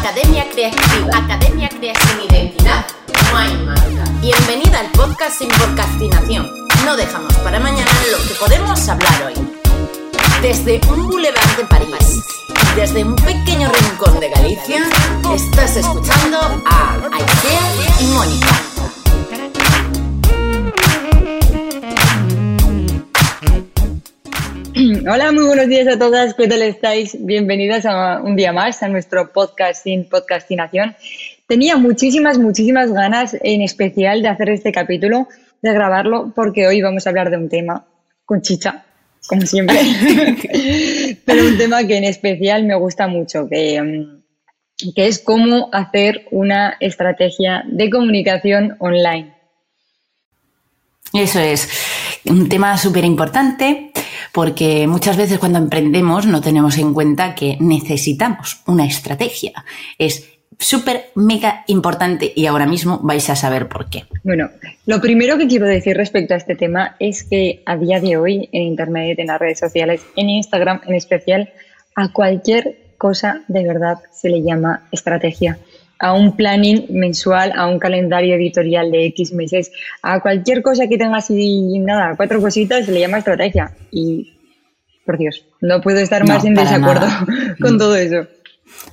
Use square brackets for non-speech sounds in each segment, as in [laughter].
Academia Creativa. Academia Creativa. Sin identidad no hay marca. Bienvenida al podcast sin podcastinación. No dejamos para mañana lo que podemos hablar hoy. Desde un boulevard de París desde un pequeño rincón de Galicia, estás escuchando a Aisea y Mónica. Hola, muy buenos días a todas. ¿Qué tal estáis? Bienvenidas a un día más a nuestro podcast sin podcastinación. Tenía muchísimas, muchísimas ganas, en especial, de hacer este capítulo, de grabarlo, porque hoy vamos a hablar de un tema con chicha, como siempre, [laughs] pero un tema que en especial me gusta mucho, que, mm, que es cómo hacer una estrategia de comunicación online. Eso es un tema súper importante porque muchas veces cuando emprendemos no tenemos en cuenta que necesitamos una estrategia. Es súper, mega importante y ahora mismo vais a saber por qué. Bueno, lo primero que quiero decir respecto a este tema es que a día de hoy en Internet, en las redes sociales, en Instagram en especial, a cualquier cosa de verdad se le llama estrategia a un planning mensual, a un calendario editorial de X meses, a cualquier cosa que tenga así, nada, cuatro cositas, se le llama estrategia. Y, por Dios, no puedo estar más en desacuerdo [laughs] con todo eso.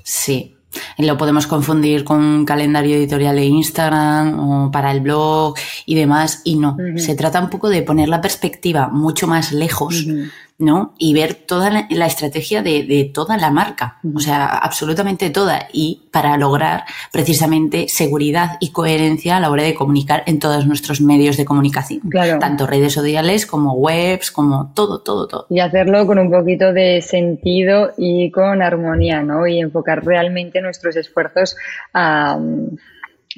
Sí, lo podemos confundir con un calendario editorial de Instagram o para el blog y demás, y no. Se trata un poco de poner la perspectiva mucho más lejos ¿no? Y ver toda la, estrategia de, toda la marca, o sea, absolutamente toda, y para lograr precisamente seguridad y coherencia a la hora de comunicar en todos nuestros medios de comunicación, tanto redes sociales como webs, como todo, todo, todo. Y hacerlo con un poquito de sentido y con armonía, ¿no? Y enfocar realmente nuestros esfuerzos a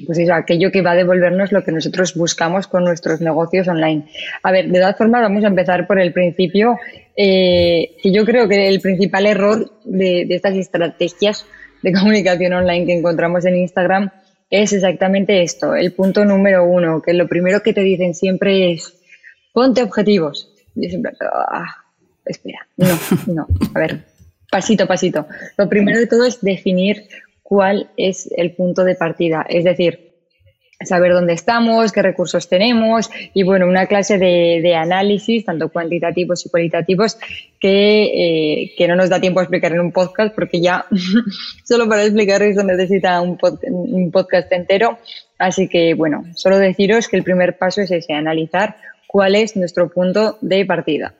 pues eso, aquello que va a devolvernos lo que nosotros buscamos con nuestros negocios online. A ver, de todas formas, vamos a empezar por el principio, eh, yo creo que el principal error de, estas estrategias de [laughs] comunicación online que encontramos en Instagram es exactamente esto, el punto número uno, que lo primero que te dicen siempre es, ponte objetivos. Y siempre, ah, espera, no, no, a ver, pasito a pasito. Lo primero de todo es definir cuál es el punto de partida. Es decir, saber dónde estamos, qué recursos tenemos y bueno, una clase de, análisis, tanto cuantitativos y cualitativos, que, eh, no nos da tiempo a explicar en un podcast porque ya [laughs] solo para explicar eso necesita un podcast entero. Así que bueno, solo deciros que el primer paso es ese, analizar cuál es nuestro punto de partida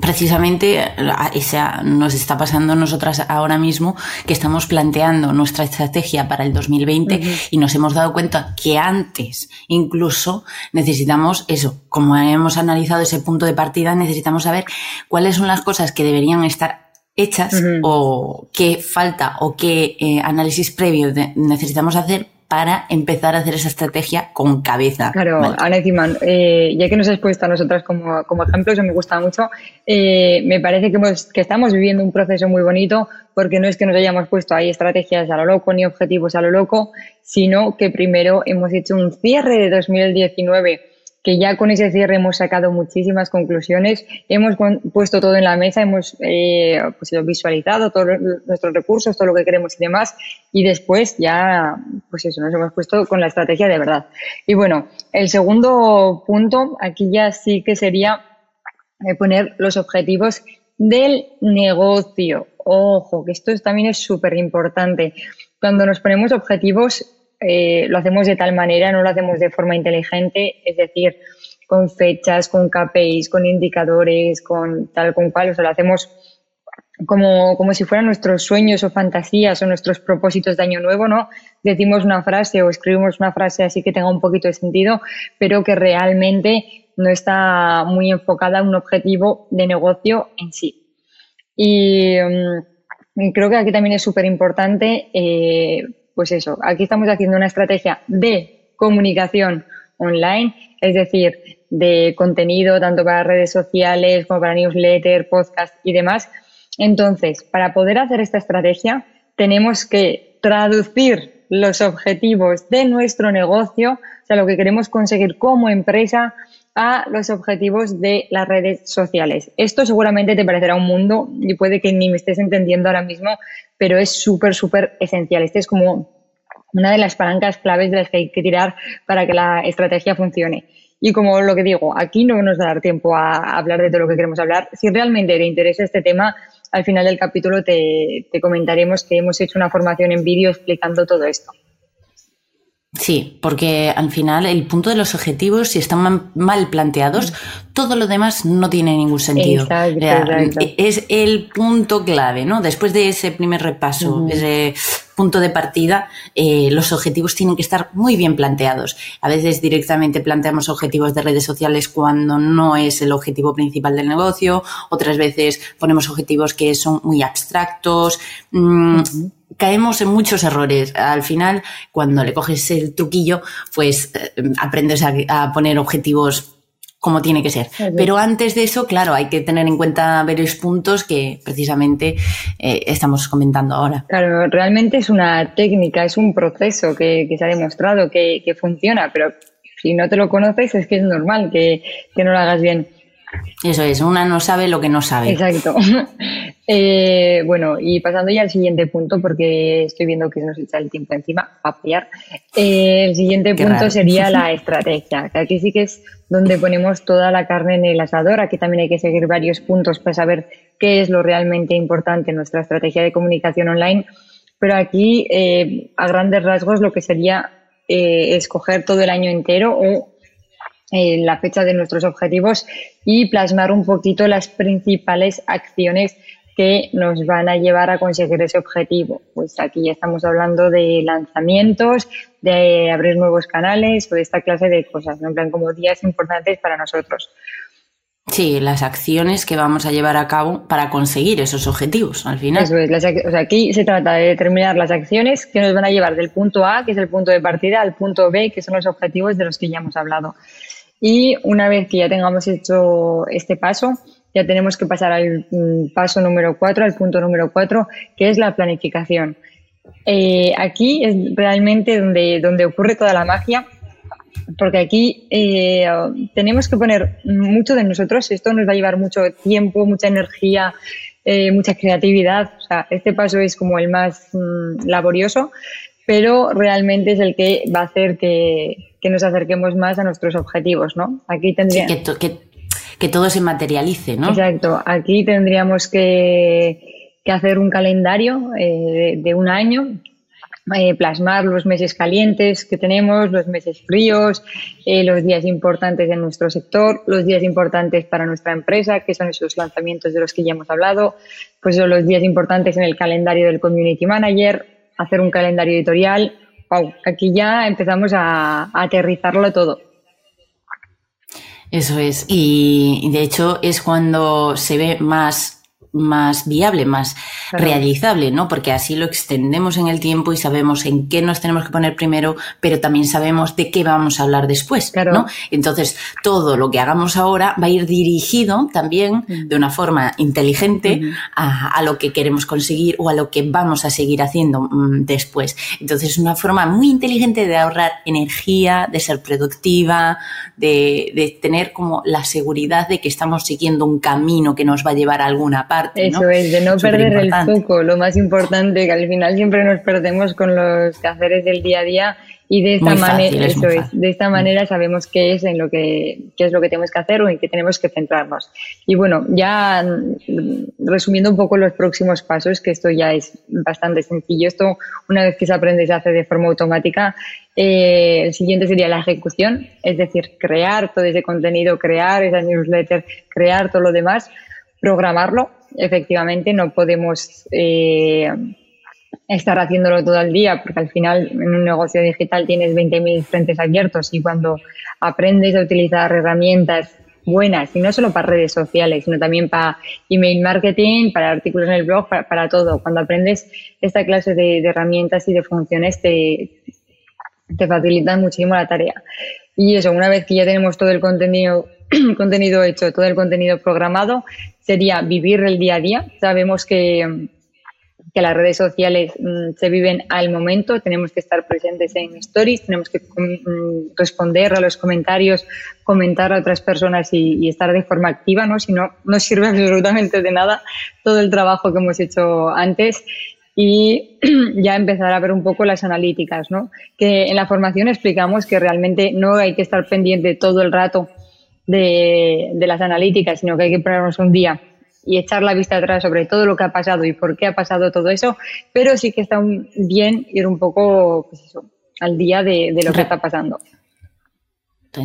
precisamente esa, nos está pasando a nosotras ahora mismo que estamos planteando nuestra estrategia para el 2020 y nos hemos dado cuenta que antes incluso necesitamos eso, como hemos analizado ese punto de partida, necesitamos saber cuáles son las cosas que deberían estar hechas o qué falta o qué eh, análisis previo necesitamos hacer para empezar a hacer esa estrategia con cabeza. Claro, Ana eh, ya que nos has puesto a nosotras como, como ejemplo, eso me gusta mucho, eh, me parece que, que estamos viviendo un proceso muy bonito porque no es que nos hayamos puesto ahí estrategias a lo loco ni objetivos a lo loco, sino que primero hemos hecho un cierre de 2019 que ya con ese cierre hemos sacado muchísimas conclusiones, hemos puesto todo en la mesa, hemos eh, pues, visualizado todos nuestros recursos, todo lo que queremos y demás, y después ya, pues eso, nos hemos puesto con la estrategia de verdad. Y bueno, el segundo punto, aquí ya sí que sería eh, poner los objetivos del negocio. Ojo, que esto también es súper importante. Cuando nos ponemos objetivos, eh, lo hacemos de tal manera, no lo hacemos de forma inteligente, es decir, con fechas, con KPIs, con indicadores, con tal con cual, o sea, lo hacemos como, como si fueran nuestros sueños o fantasías o nuestros propósitos de año nuevo, ¿no? Decimos una frase o escribimos una frase así que tenga un poquito de sentido, pero que realmente no está muy enfocada a un objetivo de negocio en sí. Y, mm, creo que aquí también es súper importante eh, pues eso, aquí estamos haciendo una estrategia de comunicación online, es decir, de contenido tanto para redes sociales como para newsletter, podcast y demás. Entonces, para poder hacer esta estrategia, tenemos que traducir los objetivos de nuestro negocio, o sea, lo que queremos conseguir como empresa, a los objetivos de las redes sociales. Esto seguramente te parecerá un mundo y puede que ni me estés entendiendo ahora mismo pero es súper, súper esencial. Este es como una de las palancas claves de las que hay que tirar para que la estrategia funcione. Y como lo que digo, aquí no nos va a dar tiempo a hablar de todo lo que queremos hablar. Si realmente te interesa este tema, al final del capítulo te, te comentaremos que hemos hecho una formación en vídeo explicando todo esto. Sí, porque al final el punto de los objetivos, si están mal planteados, todo lo demás no tiene ningún sentido. Es el punto clave, ¿no? Después de ese primer repaso, ese punto de partida, eh, los objetivos tienen que estar muy bien planteados. A veces directamente planteamos objetivos de redes sociales cuando no es el objetivo principal del negocio, otras veces ponemos objetivos que son muy abstractos. Mm, caemos en muchos errores. Al final, cuando le coges el truquillo, pues eh, aprendes a, poner objetivos como tiene que ser. Pero antes de eso, claro, hay que tener en cuenta varios puntos que precisamente eh, estamos comentando ahora. Claro, realmente es una técnica, es un proceso que, se ha demostrado que, funciona, pero si no te lo conoces es que es normal que, que no lo hagas bien. Eso es, una no sabe lo que no sabe. Exacto. [laughs] Eh, bueno, y pasando ya al siguiente punto, porque estoy viendo que se nos echa el tiempo encima, a apoyar. Eh, el siguiente punto sería la [laughs] estrategia, que aquí sí que es donde ponemos toda la carne en el asador. Aquí también hay que seguir varios puntos para saber qué es lo realmente importante en nuestra estrategia de comunicación online. Pero aquí, eh, a grandes rasgos, lo que sería escoger todo el año entero o la fecha de nuestros objetivos y plasmar un poquito las principales acciones que nos van a llevar a conseguir ese objetivo. Pues aquí ya estamos hablando de lanzamientos, de abrir nuevos canales o de esta clase de cosas, ¿no? en plan como días importantes para nosotros. Sí, las acciones que vamos a llevar a cabo para conseguir esos objetivos al final. Eso es, o sea, aquí se trata de determinar las acciones que nos van a llevar del punto A, que es el punto de partida, al punto B, que son los objetivos de los que ya hemos hablado. Y una vez que ya tengamos hecho este paso, ya tenemos que pasar al mm, paso número cuatro, al punto número cuatro, que es la planificación. Eh, aquí es realmente donde, donde ocurre toda la magia, porque aquí eh, tenemos que poner mucho de nosotros, esto nos va a llevar mucho tiempo, mucha energía, eh, mucha creatividad. O sea, este paso es como el más mm, laborioso, pero realmente es el que va a hacer que, que nos acerquemos más a nuestros objetivos, ¿no? Aquí tendría... que, que, todo se materialice, ¿no? Exacto. Aquí tendríamos que, que hacer un calendario eh, de un año, eh, plasmar los meses calientes que tenemos, los meses fríos, eh, los días importantes en nuestro sector, los días importantes para nuestra empresa, que son esos lanzamientos de los que ya hemos hablado, pues son los días importantes en el calendario del Community Manager, hacer un calendario editorial, wow, aquí ya empezamos a, aterrizarlo todo. Eso es, y de hecho es cuando se ve más más viable, más realizable, ¿no? Porque así lo extendemos en el tiempo y sabemos en qué nos tenemos que poner primero, pero también sabemos de qué vamos a hablar después, ¿no? Entonces, todo lo que hagamos ahora va a ir dirigido también mm. de una forma inteligente a, lo que queremos conseguir o a lo que vamos a seguir haciendo mm, después. Entonces, es una forma muy inteligente de ahorrar energía, de ser productiva, de tener como la seguridad de que estamos siguiendo un camino que nos va a llevar a alguna parte eso es, de no perder el foco, lo más importante, que al final siempre nos perdemos con los quehaceres del día a día y de esta manera, es, de esta manera sabemos qué es en lo que qué es lo que tenemos que hacer o en qué tenemos que centrarnos. Y bueno, ya mm, resumiendo un poco los próximos pasos, que esto ya es bastante sencillo. Esto una vez que se aprende se hace de forma automática. Eh, el siguiente sería la ejecución, es decir, crear todo ese contenido, crear esa newsletter, crear todo lo demás, programarlo efectivamente no podemos eh, estar haciéndolo todo el día, porque al final en un negocio digital tienes 20.000 frentes abiertos y cuando aprendes a utilizar herramientas buenas, y no solo para redes sociales, sino también para email marketing, para artículos en el blog, para, todo. Cuando aprendes esta clase de, herramientas y de funciones, te, te facilitan muchísimo la tarea. Y eso, una vez que ya tenemos todo el contenido, [clears throat] contenido hecho, todo el contenido programado, sería vivir el día a día. Sabemos que, que las redes sociales mm, se viven al momento, tenemos que estar presentes en stories, tenemos que mm, responder a los comentarios, comentar a otras personas y, estar de forma activa, ¿no? Si no, no sirve [laughs] absolutamente de nada todo el trabajo que hemos hecho antes. Y [clears throat] ya empezar a ver un poco las analíticas, ¿no? Que en la formación explicamos que realmente no hay que estar pendiente todo el rato de, las analíticas, sino que hay que ponernos un día y echar la vista atrás sobre todo lo que ha pasado y por qué ha pasado todo eso, pero sí que está bien ir un poco pues eso, al día de, de lo que está pasando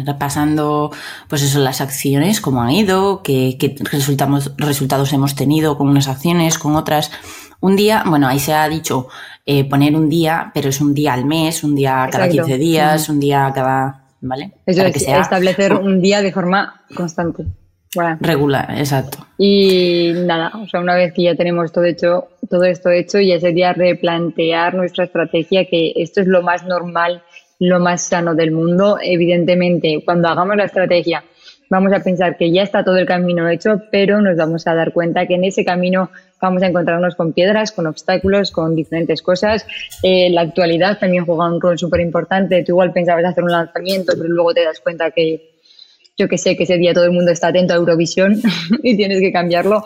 repasando pues eso las acciones cómo han ido qué, qué resultados, resultados hemos tenido con unas acciones con otras un día bueno ahí se ha dicho eh, poner un día pero es un día al mes un día cada 15 días un día cada vale es, que sea, establecer un día de forma constante. Regular, exacto. Y nada, o sea, una vez que ya tenemos todo hecho, todo esto hecho, ya sería replantear nuestra estrategia, que esto es lo más normal, lo más sano del mundo. Evidentemente, cuando hagamos la estrategia, vamos a pensar que ya está todo el camino hecho, pero nos vamos a dar cuenta que en ese camino vamos a encontrarnos con piedras, con obstáculos, con diferentes cosas. Eh, la actualidad también juega un rol súper importante. Tú igual pensabas hacer un lanzamiento, pero luego te das cuenta que yo que sé que ese día todo el mundo está atento a Eurovisión [laughs] y tienes que cambiarlo.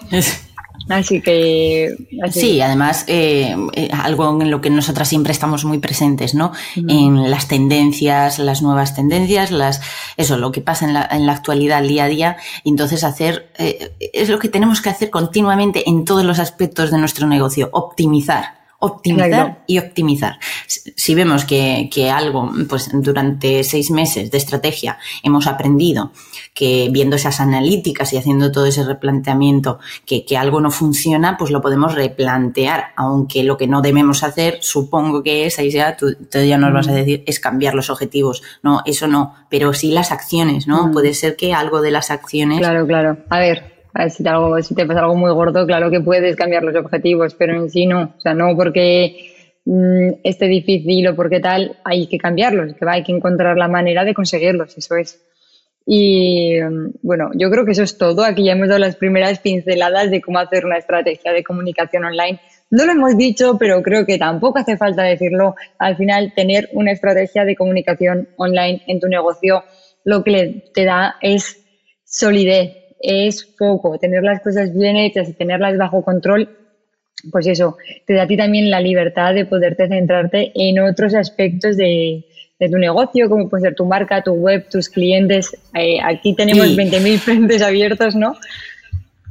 Así que. Sí, además, eh, eh, algo en lo que nosotras siempre estamos muy presentes, ¿no? En las tendencias, las nuevas tendencias, las eso, lo que pasa en la, en la actualidad, al día a día. Entonces, hacer. Eh, es lo que tenemos que hacer continuamente en todos los aspectos de nuestro negocio: optimizar optimizar y optimizar. Si vemos que, que, algo, pues durante seis meses de estrategia hemos aprendido que viendo esas analíticas y haciendo todo ese replanteamiento, que, que algo no funciona, pues lo podemos replantear, aunque lo que no debemos hacer, supongo que es, ahí ya tú, ya nos vas a decir, es cambiar los objetivos. No, eso no, pero sí las acciones, ¿no? Puede ser que algo de las acciones. Claro, claro. A ver, si te, algo, si te pasa algo muy gordo, claro que puedes cambiar los objetivos, pero en sí no. O sea, no porque mm, esté difícil o porque tal, hay que cambiarlos, que hay que encontrar la manera de conseguirlos, eso es. Y bueno, yo creo que eso es todo. Aquí ya hemos dado las primeras pinceladas de cómo hacer una estrategia de comunicación online. No lo hemos dicho, pero creo que tampoco hace falta decirlo. Al final, tener una estrategia de comunicación online en tu negocio lo que te da es solidez, es foco, tener las cosas bien hechas y tenerlas bajo control, pues eso, te da a ti también la libertad de poderte centrarte en otros aspectos de, tu negocio, como puede ser tu marca, tu web, tus clientes. Eh, aquí tenemos 20.000 frentes abiertos, ¿no?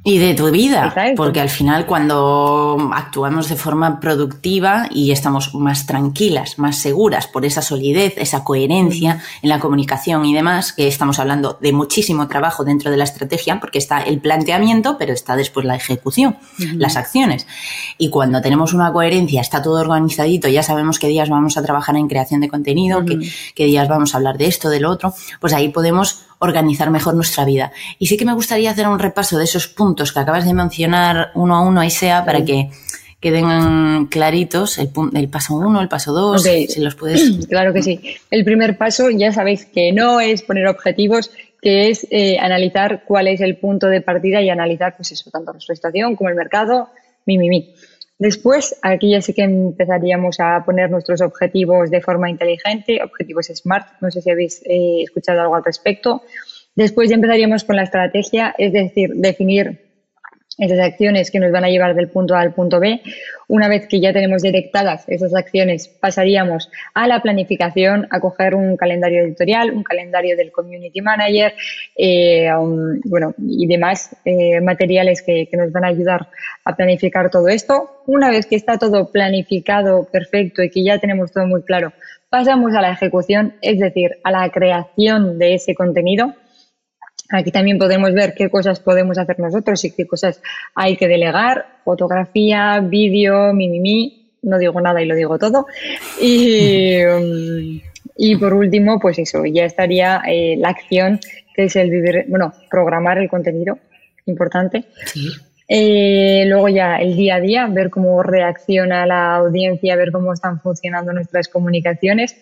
Y de tu vida, porque al final cuando actuamos de forma productiva y estamos más tranquilas, más seguras por esa solidez, esa coherencia en la comunicación y demás, que estamos hablando de muchísimo trabajo dentro de la estrategia, porque está el planteamiento, pero está después la ejecución, las acciones. Y cuando tenemos una coherencia, está todo organizadito, ya sabemos qué días vamos a trabajar en creación de contenido, qué, qué días vamos a hablar de esto, de lo otro, pues ahí podemos organizar mejor nuestra vida. Y sí que me gustaría hacer un repaso de esos puntos que acabas de mencionar uno a uno, sea para que queden claritos el, el paso uno, el paso dos, si los puedes. [clears throat] Claro que sí. El primer paso, ya sabéis que no es poner objetivos, que es eh, analizar cuál es el punto de partida y analizar, pues eso, tanto nuestra estación como el mercado, mi, mi, mi. Después, aquí ya sí que empezaríamos a poner nuestros objetivos de forma inteligente, objetivos SMART, no sé si habéis eh, escuchado algo al respecto. Después ya empezaríamos con la estrategia, es decir, definir esas acciones que nos van a llevar del punto A al punto B. Una vez que ya tenemos detectadas esas acciones, pasaríamos a la planificación, a coger un calendario editorial, un calendario del community manager, eh, bueno, y demás eh, materiales que, que nos van a ayudar a planificar todo esto. Una vez que está todo planificado, perfecto y que ya tenemos todo muy claro, pasamos a la ejecución, es decir, a la creación de ese contenido Aquí también podemos ver qué cosas podemos hacer nosotros y qué cosas hay que delegar, fotografía, vídeo, mimimi, no digo nada y lo digo todo. Y, y por último, pues eso, ya estaría eh, la acción, que es el vivir, bueno, programar el contenido, importante. Eh, luego ya el día a día, ver cómo reacciona la audiencia, ver cómo están funcionando nuestras comunicaciones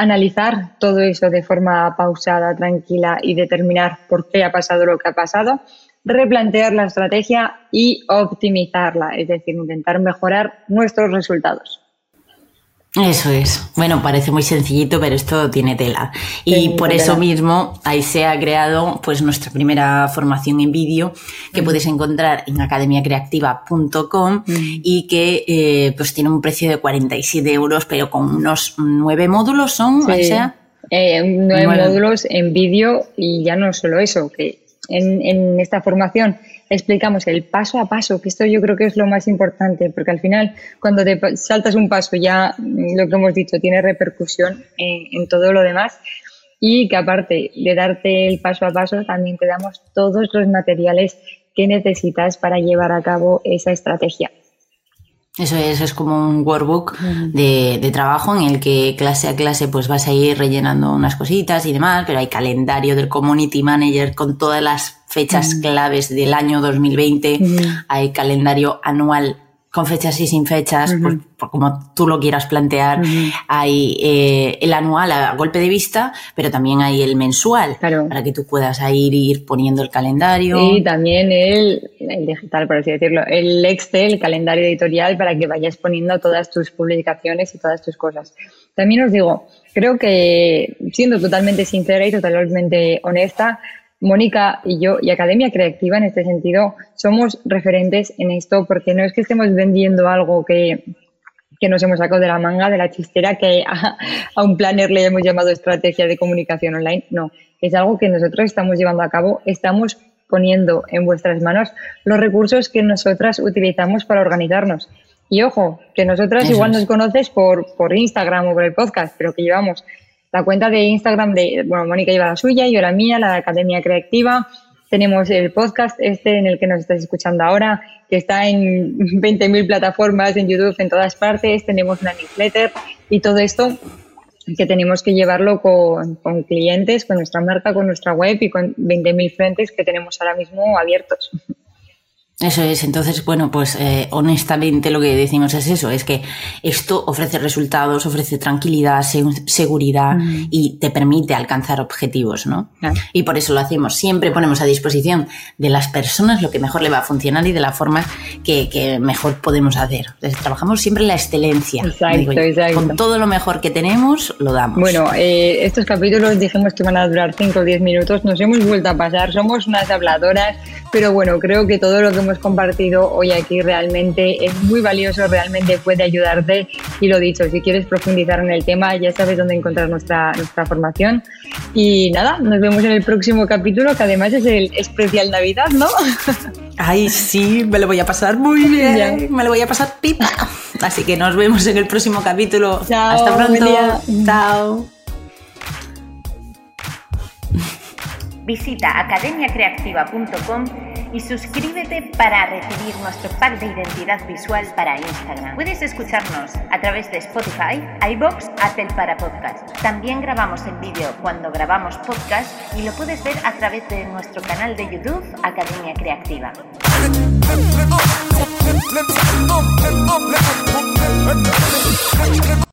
analizar todo eso de forma pausada, tranquila y determinar por qué ha pasado lo que ha pasado, replantear la estrategia y optimizarla, es decir, intentar mejorar nuestros resultados. Eso es. Bueno, parece muy sencillito, pero esto tiene tela. Y por eso mismo ahí se ha creado pues nuestra primera formación en vídeo que puedes encontrar en academiacreativa.com y que eh, pues tiene un precio de 47 euros, pero con unos nueve módulos son, o sea. Eh, nueve, módulos en vídeo y ya no solo eso, que en, en esta formación explicamos el paso a paso, que esto yo creo que es lo más importante, porque al final cuando te saltas un paso ya mm, lo que hemos dicho tiene repercusión en, todo lo demás y que aparte de darte el paso a paso también te damos todos los materiales que necesitas para llevar a cabo esa estrategia. Eso es, es como un workbook de, de, trabajo en el que clase a clase pues vas a ir rellenando unas cositas y demás, pero hay calendario del community manager con todas las fechas claves del año 2020, hay calendario anual con fechas y sin fechas, por, como tú lo quieras plantear. Hay eh, el anual a golpe de vista, pero también hay el mensual, para que tú puedas ir, ir poniendo el calendario. Y también el, el, digital, por así decirlo, el Excel, el calendario editorial, para que vayas poniendo todas tus publicaciones y todas tus cosas. También os digo, creo que, siendo totalmente sincera y totalmente honesta, Mónica y yo y Academia Creativa en este sentido somos referentes en esto porque no es que estemos vendiendo algo que, nos hemos sacado de la manga, de la chistera, que a, a, un planner le hemos llamado estrategia de comunicación online. No, es algo que nosotros estamos llevando a cabo, estamos poniendo en vuestras manos los recursos que nosotras utilizamos para organizarnos. Y ojo, que nosotras igual nos conoces por, por Instagram o por el podcast, pero que llevamos la cuenta de Instagram de, bueno, Mónica lleva la suya, yo la mía, la de Academia Creativa. Tenemos el podcast este en el que nos estás escuchando ahora, que está en [laughs] 20.000 plataformas, en YouTube, en todas partes. Tenemos una newsletter y todo esto que tenemos que llevarlo con, con clientes, con nuestra marca, con nuestra web y con 20.000 frentes que tenemos ahora mismo abiertos. [laughs] Eso es, entonces, bueno, pues eh, honestamente lo que decimos es eso, es que esto ofrece resultados, ofrece tranquilidad, seguridad y te permite alcanzar objetivos, ¿no? Y por eso lo hacemos, siempre ponemos a disposición de las personas lo que mejor le va a funcionar y de la forma que, mejor podemos hacer. trabajamos siempre la excelencia. Exacto, exacto. Con todo lo mejor que tenemos, lo damos. Bueno, eh, estos capítulos dijimos que van a durar 5 o 10 minutos, nos hemos vuelto a pasar, somos unas habladoras, pero bueno, creo que todo lo que hemos compartido hoy aquí realmente es muy valioso, realmente puede ayudarte y lo dicho, si quieres profundizar en el tema ya sabes dónde encontrar nuestra, nuestra formación y nada, nos vemos en el próximo capítulo que además es el especial Navidad, ¿no? [laughs] Ay, sí, me lo voy a pasar muy bien, me lo voy a pasar pipa. Así que nos vemos en el próximo capítulo. Chao, Hasta pronto. Chao. Visita academiacreativa.com y suscríbete para recibir nuestro pack de identidad visual para Instagram. Puedes escucharnos a través de Spotify, iBox, Apple para podcast. También grabamos en vídeo cuando grabamos podcast y lo puedes ver a través de nuestro canal de YouTube Academia Creativa.